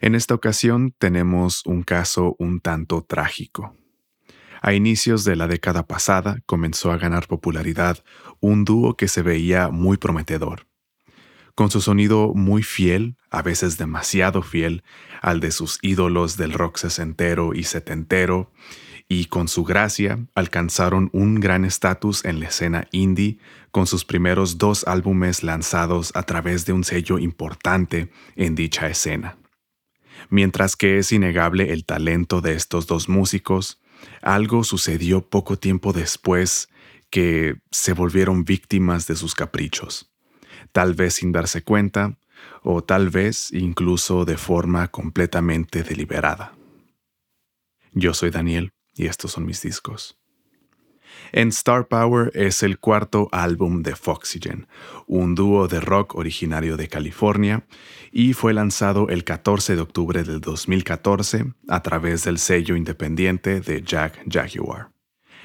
En esta ocasión tenemos un caso un tanto trágico. A inicios de la década pasada comenzó a ganar popularidad un dúo que se veía muy prometedor. Con su sonido muy fiel, a veces demasiado fiel, al de sus ídolos del rock sesentero y setentero, y con su gracia alcanzaron un gran estatus en la escena indie con sus primeros dos álbumes lanzados a través de un sello importante en dicha escena. Mientras que es innegable el talento de estos dos músicos, algo sucedió poco tiempo después que se volvieron víctimas de sus caprichos, tal vez sin darse cuenta o tal vez incluso de forma completamente deliberada. Yo soy Daniel y estos son mis discos. En Star Power es el cuarto álbum de Foxygen, un dúo de rock originario de California, y fue lanzado el 14 de octubre del 2014 a través del sello independiente de Jack Jaguar.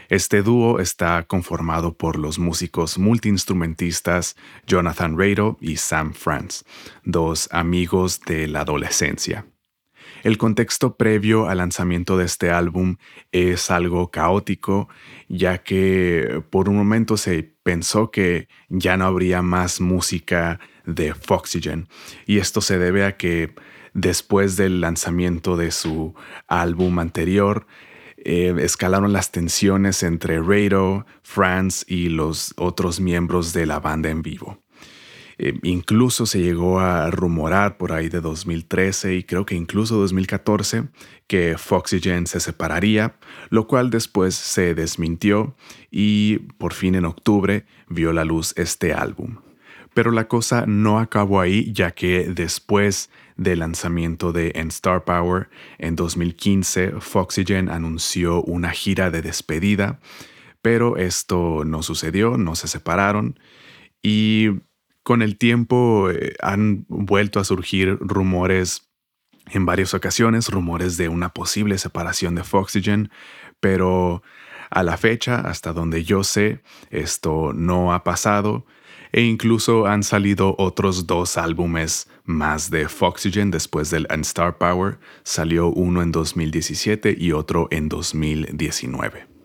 Este dúo está conformado por los músicos multiinstrumentistas Jonathan Rado y Sam France, dos amigos de la adolescencia. El contexto previo al lanzamiento de este álbum es algo caótico, ya que por un momento se pensó que ya no habría más música de Foxygen, y esto se debe a que después del lanzamiento de su álbum anterior, eh, escalaron las tensiones entre Rado, France y los otros miembros de la banda en vivo. Eh, incluso se llegó a rumorar por ahí de 2013 y creo que incluso 2014 que Foxygen se separaría, lo cual después se desmintió y por fin en octubre vio la luz este álbum. Pero la cosa no acabó ahí ya que después del lanzamiento de En Star Power en 2015, Foxygen anunció una gira de despedida, pero esto no sucedió, no se separaron y con el tiempo eh, han vuelto a surgir rumores en varias ocasiones, rumores de una posible separación de Foxygen, pero a la fecha, hasta donde yo sé, esto no ha pasado e incluso han salido otros dos álbumes más de Foxygen después del Unstar Power. Salió uno en 2017 y otro en 2019.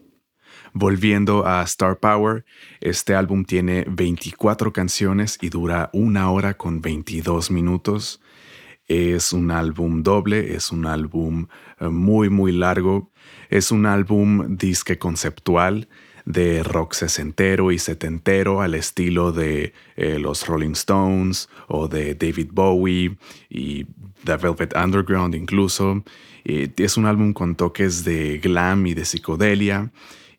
Volviendo a Star Power, este álbum tiene 24 canciones y dura una hora con 22 minutos. Es un álbum doble, es un álbum eh, muy muy largo, es un álbum disque conceptual de rock sesentero y setentero al estilo de eh, los Rolling Stones o de David Bowie y The Velvet Underground incluso. es un álbum con toques de glam y de psicodelia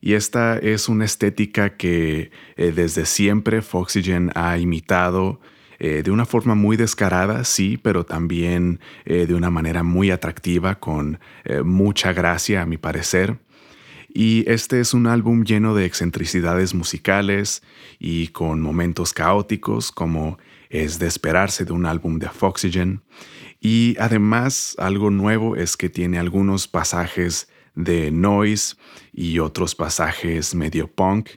y esta es una estética que eh, desde siempre Foxygen ha imitado eh, de una forma muy descarada, sí, pero también eh, de una manera muy atractiva, con mucha gracia a mi parecer. Y este es un álbum lleno de excentricidades musicales y con momentos caóticos, como es de esperarse de un álbum de Foxygen. Y además, algo nuevo es que tiene algunos pasajes de noise y otros pasajes medio punk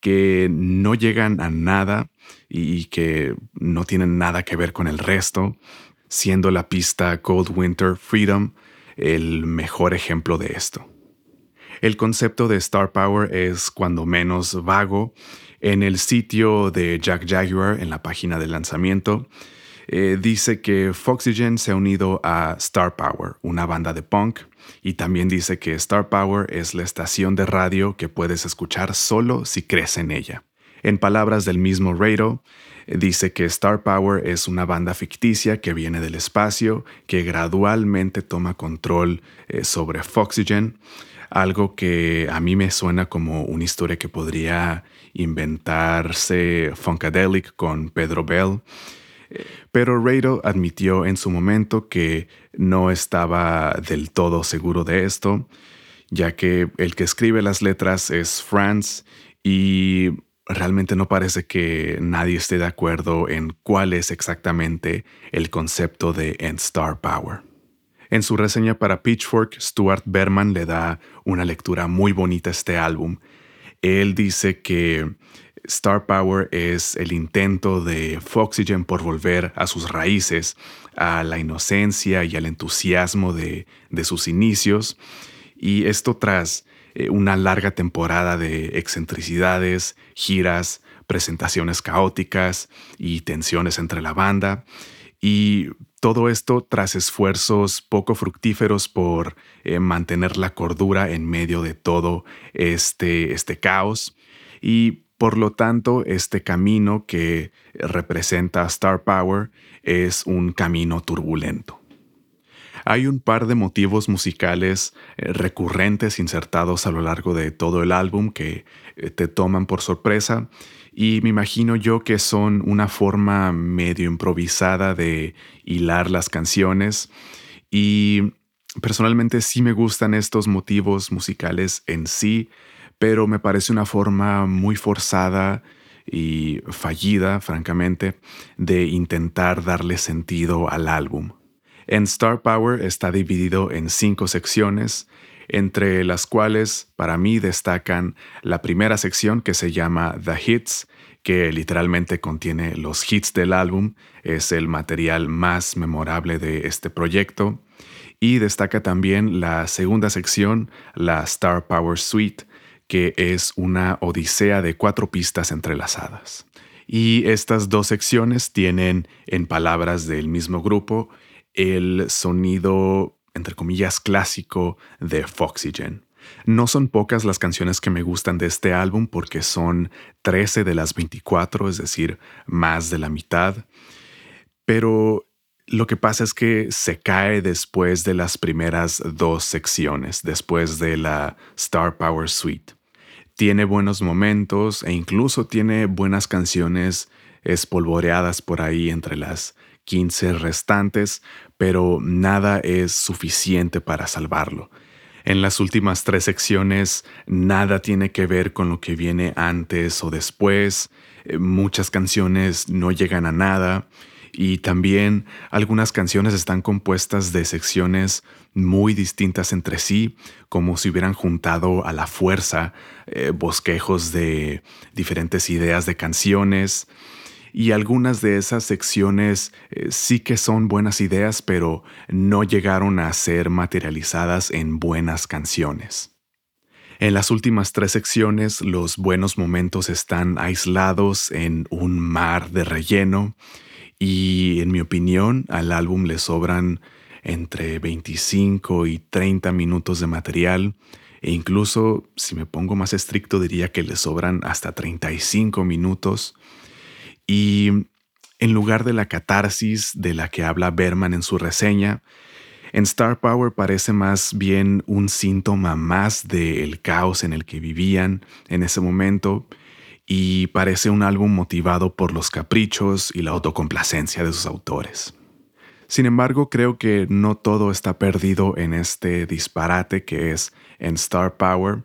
que no llegan a nada y que no tienen nada que ver con el resto, siendo la pista Cold Winter Freedom el mejor ejemplo de esto. El concepto de Star Power es cuando menos vago. En el sitio de Jack Jaguar, en la página de lanzamiento, eh, dice que Foxygen se ha unido a Star Power, una banda de punk, y también dice que Star Power es la estación de radio que puedes escuchar solo si crees en ella. En palabras del mismo Rado, dice que Star Power es una banda ficticia que viene del espacio, que gradualmente toma control eh, sobre Foxygen, algo que a mí me suena como una historia que podría inventarse Funkadelic con Pedro Bell pero Rado admitió en su momento que no estaba del todo seguro de esto, ya que el que escribe las letras es Franz y realmente no parece que nadie esté de acuerdo en cuál es exactamente el concepto de End Star Power. En su reseña para Pitchfork, Stuart Berman le da una lectura muy bonita a este álbum. Él dice que Star Power es el intento de Foxygen por volver a sus raíces, a la inocencia y al entusiasmo de, sus inicios, y esto tras eh, una larga temporada de excentricidades, giras, presentaciones caóticas y tensiones entre la banda, y todo esto tras esfuerzos poco fructíferos por eh, mantener la cordura en medio de todo este, este caos. Y por lo tanto, este camino que representa Star Power es un camino turbulento. Hay un par de motivos musicales eh, recurrentes insertados a lo largo de todo el álbum que eh, te toman por sorpresa y me imagino yo que son una forma medio improvisada de hilar las canciones y personalmente sí me gustan estos motivos musicales en sí, pero me parece una forma muy forzada y fallida, francamente, de intentar darle sentido al álbum. En Star Power está dividido en cinco secciones, entre las cuales para mí destacan la primera sección que se llama The Hits, que literalmente contiene los hits del álbum, es el material más memorable de este proyecto, y destaca también la segunda sección, la Star Power Suite, que es una odisea de cuatro pistas entrelazadas. Y estas dos secciones tienen, en palabras del mismo grupo, el sonido, entre comillas, clásico de Foxygen. No son pocas las canciones que me gustan de este álbum porque son 13 de las 24, es decir, más de la mitad. Pero lo que pasa es que se cae después de las primeras dos secciones, después de la Star Power Suite tiene buenos momentos e incluso tiene buenas canciones espolvoreadas por ahí entre las 15 restantes, pero nada es suficiente para salvarlo. En las últimas tres secciones nada tiene que ver con lo que viene antes o después, eh, muchas canciones no llegan a nada y también algunas canciones están compuestas de secciones muy distintas entre sí, como si hubieran juntado a la fuerza eh, bosquejos de diferentes ideas de canciones. Y algunas de esas secciones eh, sí que son buenas ideas, pero no llegaron a ser materializadas en buenas canciones. En las últimas tres secciones, los buenos momentos están aislados en un mar de relleno y en mi opinión al álbum le sobran entre 25 y 30 minutos de material e incluso si me pongo más estricto diría que le sobran hasta 35 minutos. Y en lugar de la catarsis de la que habla Berman en su reseña, en Star Power parece más bien un síntoma más del caos en el que vivían en ese momento y parece un álbum motivado por los caprichos y la autocomplacencia de sus autores. Sin embargo, creo que no todo está perdido en este disparate que es en Star Power,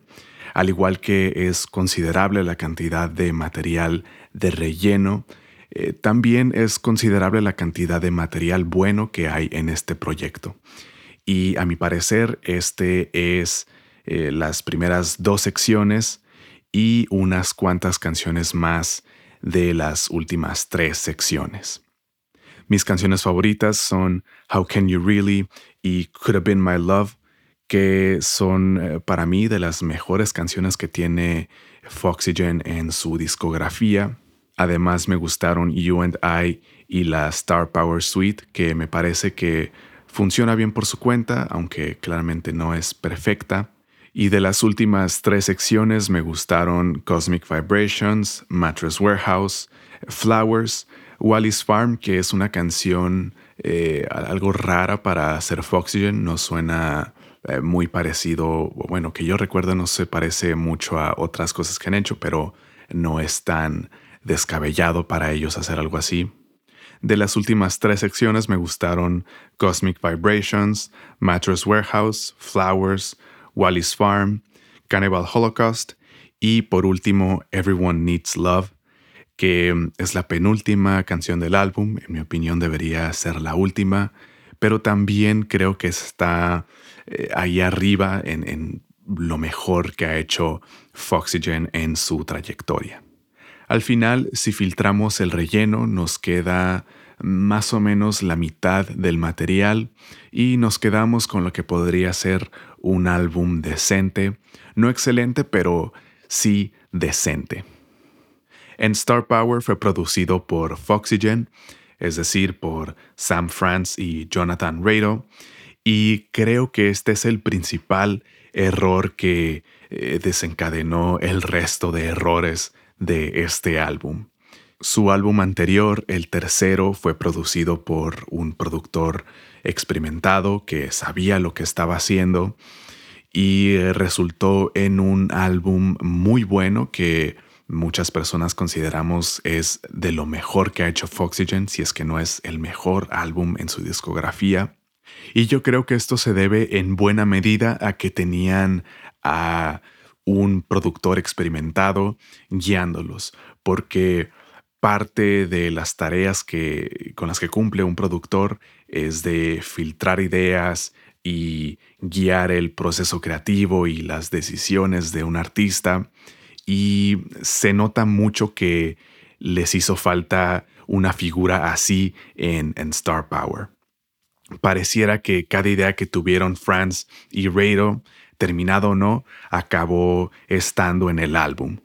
al igual que es considerable la cantidad de material de relleno, eh, también es considerable la cantidad de material bueno que hay en este proyecto. Y a mi parecer, este es eh, las primeras dos secciones y unas cuantas canciones más de las últimas tres secciones. Mis canciones favoritas son How Can You Really y Could Have Been My Love, que son eh, para mí de las mejores canciones que tiene Foxygen en su discografía. Además me gustaron You and I y la Star Power Suite, que me parece que funciona bien por su cuenta, aunque claramente no es perfecta. Y de las últimas tres secciones me gustaron Cosmic Vibrations, Mattress Warehouse, Flowers, Wally's Farm, que es una canción eh, algo rara para hacer Foxygen, no suena eh, muy parecido, bueno, que yo recuerdo no se parece mucho a otras cosas que han hecho, pero no es tan descabellado para ellos hacer algo así. De las últimas tres secciones me gustaron Cosmic Vibrations, Mattress Warehouse, Flowers, Wally's Farm, Cannibal Holocaust y por último Everyone Needs Love, que mm, es la penúltima canción del álbum, en mi opinión debería ser la última, pero también creo que está eh, ahí arriba en, en lo mejor que ha hecho Foxygen en su trayectoria. Al final, si filtramos el relleno, nos queda más o menos la mitad del material y nos quedamos con lo que podría ser un álbum decente, no excelente, pero sí decente. En Star Power fue producido por Foxygen, es decir, por Sam France y Jonathan Rado, y creo que este es el principal error que eh, desencadenó el resto de errores de este álbum. Su álbum anterior, el tercero, fue producido por un productor experimentado que sabía lo que estaba haciendo y resultó en un álbum muy bueno que muchas personas consideramos es de lo mejor que ha hecho Foxygen, si es que no es el mejor álbum en su discografía. Y yo creo que esto se debe en buena medida a que tenían a un productor experimentado guiándolos, porque parte de las tareas que, con las que cumple un productor es de filtrar ideas y guiar el proceso creativo y las decisiones de un artista. Y se nota mucho que les hizo falta una figura así en, Star Power. Pareciera que cada idea que tuvieron Franz y Rado, terminado o no, acabó estando en el álbum.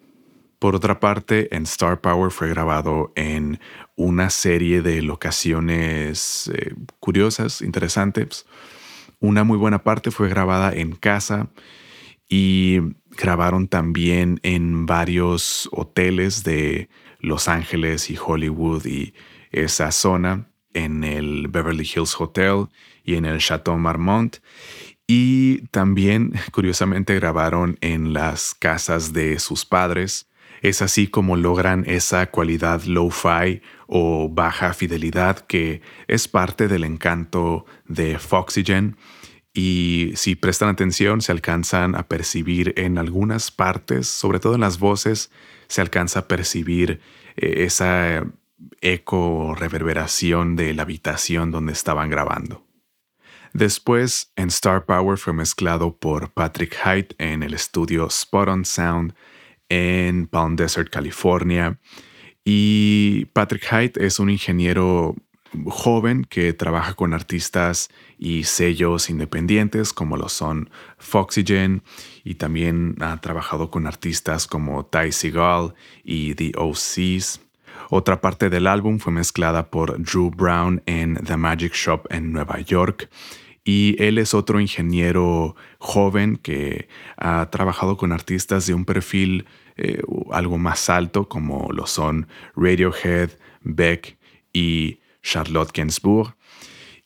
Por otra parte, en Star Power fue grabado en una serie de locaciones eh, curiosas, interesantes. Una muy buena parte fue grabada en casa y grabaron también en varios hoteles de Los Ángeles y Hollywood y esa zona, en el Beverly Hills Hotel y en el Chateau Marmont. Y también, curiosamente, grabaron en las casas de sus padres es así como logran esa cualidad low-fi o baja fidelidad que es parte del encanto de Foxygen y si prestan atención se alcanzan a percibir en algunas partes, sobre todo en las voces, se alcanza a percibir eh, esa eco o reverberación de la habitación donde estaban grabando. Después, en Star Power fue mezclado por Patrick Height en el estudio Spot on Sound en Palm Desert, California. Y Patrick Height es un ingeniero joven que trabaja con artistas y sellos independientes como lo son Foxygen y también ha trabajado con artistas como Ty Seagal y The OCs. Otra parte del álbum fue mezclada por Drew Brown en The Magic Shop en Nueva York y él es otro ingeniero joven que ha trabajado con artistas de un perfil eh, algo más alto como lo son Radiohead, Beck y Charlotte Gainsbourg.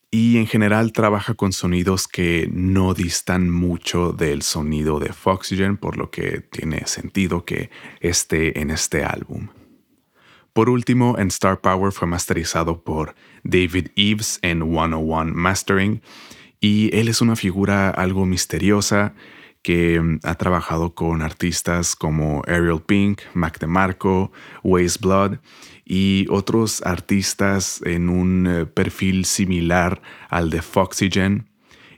Y en general trabaja con sonidos que no distan mucho del sonido de Foxygen, por lo que tiene sentido que esté en este álbum. Por último, en Star Power fue masterizado por David Eves en 101 Mastering y él es una figura algo misteriosa que mm, ha trabajado con artistas como Ariel Pink, Mac DeMarco, Waze Blood y otros artistas en un eh, perfil similar al de Foxygen.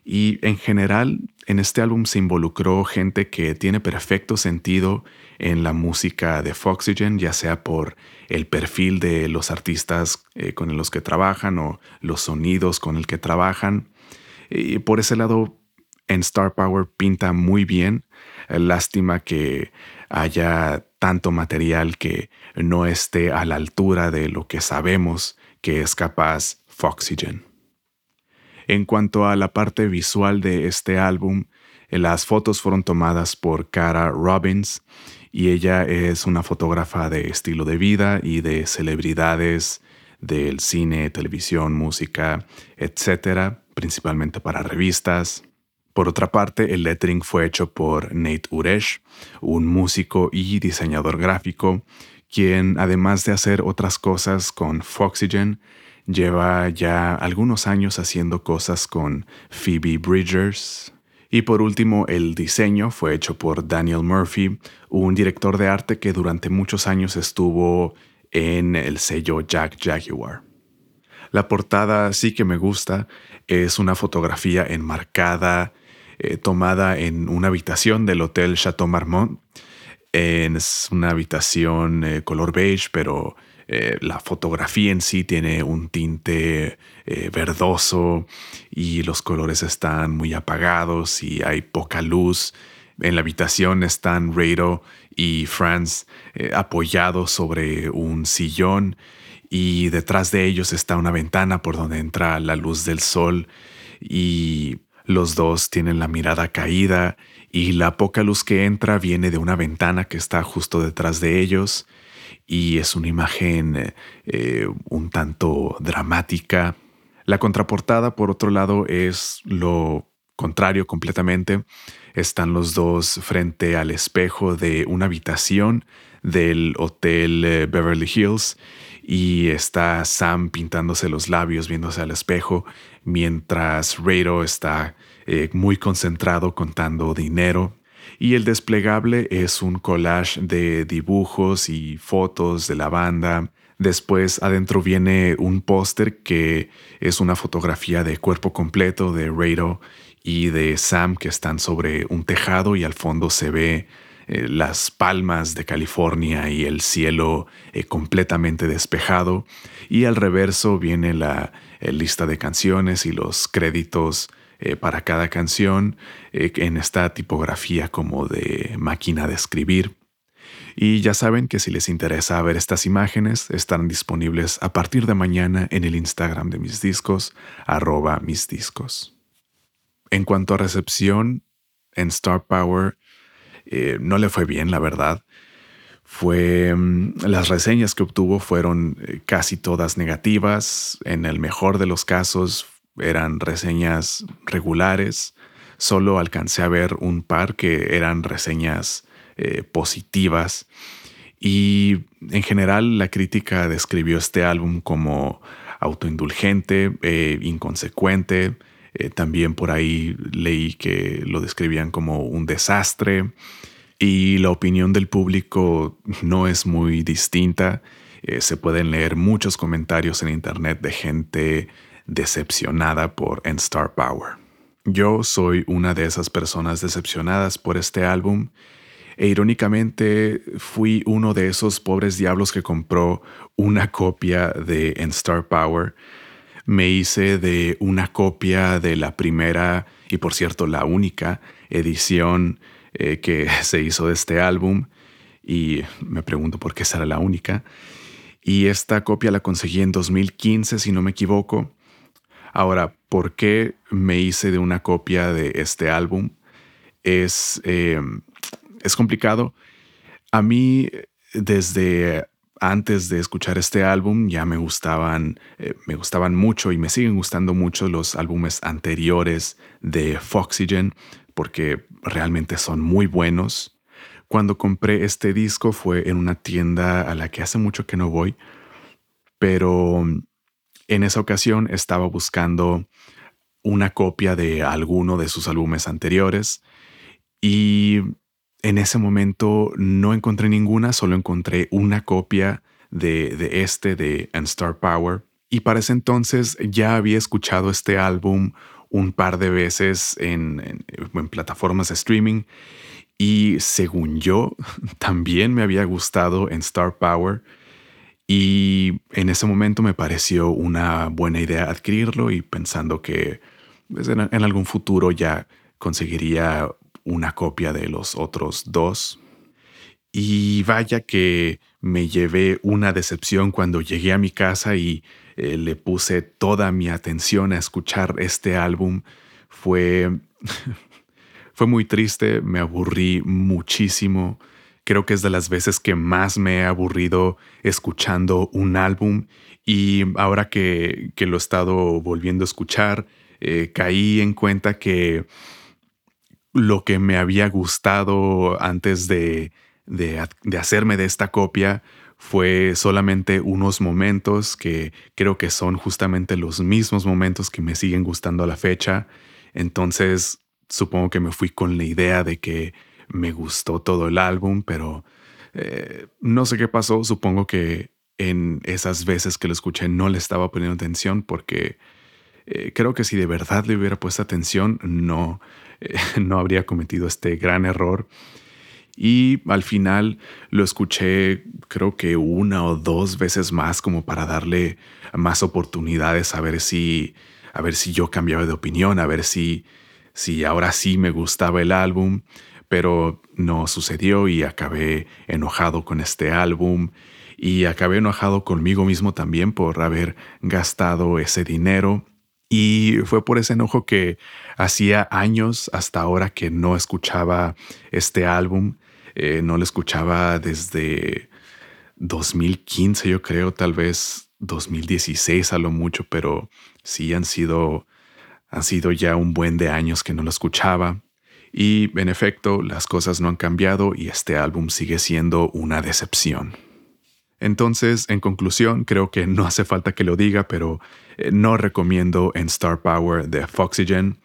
Y en general, en este álbum se involucró gente que tiene perfecto sentido en la música de Foxygen, ya sea por el perfil de los artistas eh, con los que trabajan o los sonidos con el que trabajan. Y por ese lado, en Star Power pinta muy bien. Lástima que haya tanto material que no esté a la altura de lo que sabemos que es capaz Foxygen. En cuanto a la parte visual de este álbum, las fotos fueron tomadas por Cara Robbins y ella es una fotógrafa de estilo de vida y de celebridades del cine, televisión, música, etcétera, principalmente para revistas. Por otra parte, el lettering fue hecho por Nate Uresh, un músico y diseñador gráfico, quien además de hacer otras cosas con Foxygen, lleva ya algunos años haciendo cosas con Phoebe Bridgers. Y por último, el diseño fue hecho por Daniel Murphy, un director de arte que durante muchos años estuvo en el sello Jack Jaguar. La portada sí que me gusta, es una fotografía enmarcada, eh, tomada en una habitación del Hotel Chateau Marmont. Es una habitación eh, color beige, pero eh, la fotografía en sí tiene un tinte verdoso y los colores están muy apagados y hay poca luz. En la habitación están Rado y Franz apoyados sobre un sillón y detrás de ellos está una ventana por donde entra la luz del sol y los dos tienen la mirada caída y la poca luz que entra viene de una ventana que está justo detrás de ellos y es una imagen eh, un tanto dramática. La contraportada, por otro lado, es lo contrario completamente. Están los dos frente al espejo de una habitación del Hotel eh, Beverly Hills y está Sam pintándose los labios viéndose al espejo mientras Rado está eh, muy concentrado contando dinero. Y el desplegable es un collage de dibujos y fotos de la banda. Después adentro viene un póster que es una fotografía de cuerpo completo de Rado y de Sam que están sobre un tejado y al fondo se ve eh, las palmas de California y el cielo eh, completamente despejado. Y al reverso viene la eh, lista de canciones y los créditos para cada canción en esta tipografía como de máquina de escribir. Y ya saben que si les interesa ver estas imágenes, están disponibles a partir de mañana en el Instagram de mis discos, arroba mis discos. En cuanto a recepción, en Star Power eh, no le fue bien, la verdad. Fue mm, las reseñas que obtuvo fueron eh, casi todas negativas. En el mejor de los casos eran reseñas regulares. Solo alcancé a ver un par que eran reseñas eh, positivas. Y en general la crítica describió este álbum como autoindulgente, inconsecuente, eh, también por ahí leí que lo describían como un desastre y la opinión del público no es muy distinta. Eh, se pueden leer muchos comentarios en internet de gente decepcionada por En Star Power. Yo soy una de esas personas decepcionadas por este álbum e irónicamente fui uno de esos pobres diablos que compró una copia de En Star Power me hice de una copia de la primera y por cierto la única edición eh, que se hizo de este álbum y me pregunto por qué será la única. Y esta copia la conseguí en 2015 si no me equivoco. Ahora, ¿por qué me hice de una copia de este álbum? Es, eh, es complicado. A mí, desde antes de escuchar este álbum ya me gustaban, eh, me gustaban mucho y me siguen gustando mucho los álbumes anteriores de Foxygen porque realmente son muy buenos. Cuando compré este disco fue en una tienda a la que hace mucho que no voy, pero en esa ocasión estaba buscando una copia de alguno de sus álbumes anteriores y en ese momento no encontré ninguna, solo encontré una copia de, este, de And Star Power. Y para ese entonces ya había escuchado este álbum un par de veces en, plataformas de streaming y según yo también me había gustado en Star Power y en ese momento me pareció una buena idea adquirirlo y pensando que pues, en, algún futuro ya conseguiría una copia de los otros dos. Y vaya que me llevé una decepción cuando llegué a mi casa y eh, le puse toda mi atención a escuchar este álbum. Fue, fue muy triste, me aburrí muchísimo. Creo que es de las veces que más me he aburrido escuchando un álbum y ahora que, lo he estado volviendo a escuchar, eh, caí en cuenta que lo que me había gustado antes de, de, hacerme de esta copia fue solamente unos momentos que creo que son justamente los mismos momentos que me siguen gustando a la fecha. Entonces supongo que me fui con la idea de que me gustó todo el álbum, pero eh, no sé qué pasó. Supongo que en esas veces que lo escuché no le estaba poniendo atención porque eh, creo que si de verdad le hubiera puesto atención no, no habría cometido este gran error. Y al final lo escuché creo que una o dos veces más como para darle más oportunidades a ver si, a ver si yo cambiaba de opinión, a ver si, si ahora sí me gustaba el álbum, pero no sucedió y acabé enojado con este álbum y acabé enojado conmigo mismo también por haber gastado ese dinero. Y fue por ese enojo que hacía años hasta ahora que no escuchaba este álbum eh, no lo escuchaba desde 2015, yo creo, tal vez 2016 a lo mucho, pero sí han sido, han sido ya un buen de años que no lo escuchaba. Y en efecto, las cosas no han cambiado y este álbum sigue siendo una decepción. Entonces, en conclusión, creo que no hace falta que lo diga, pero eh, no recomiendo en Star Power de Foxygen.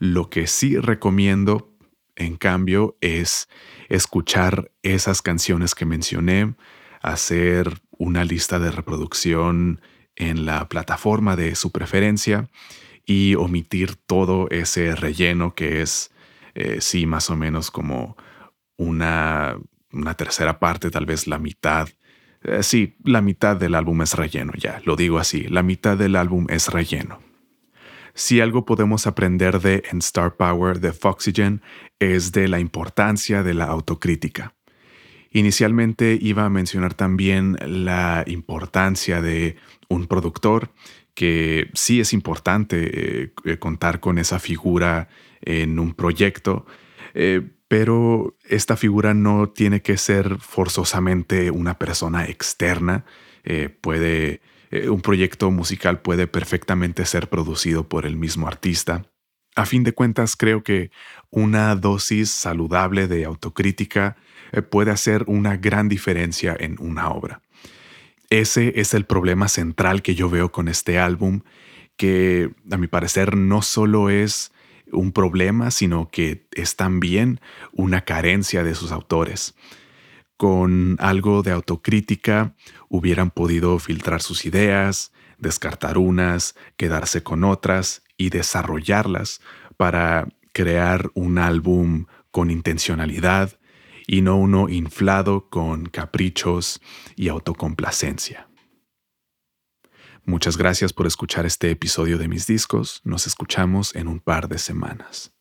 Lo que sí recomiendo, en cambio, es escuchar esas canciones que mencioné, hacer una lista de reproducción en la plataforma de su preferencia y omitir todo ese relleno que es, eh, sí, más o menos como una, una tercera parte, tal vez la mitad. Eh, sí, la mitad del álbum es relleno, ya, lo digo así, la mitad del álbum es relleno. Si algo podemos aprender de En Star Power de Foxygen es de la importancia de la autocrítica. Inicialmente iba a mencionar también la importancia de un productor, que sí es importante eh, contar con esa figura en un proyecto, eh, pero esta figura no tiene que ser forzosamente una persona externa, eh, puede eh, un proyecto musical puede perfectamente ser producido por el mismo artista. A fin de cuentas, creo que una dosis saludable de autocrítica eh, puede hacer una gran diferencia en una obra. Ese es el problema central que yo veo con este álbum, que a mi parecer no solo es un problema, sino que es también una carencia de sus autores con algo de autocrítica hubieran podido filtrar sus ideas, descartar unas, quedarse con otras y desarrollarlas para crear un álbum con intencionalidad y no uno inflado con caprichos y autocomplacencia. Muchas gracias por escuchar este episodio de mis discos. Nos escuchamos en un par de semanas.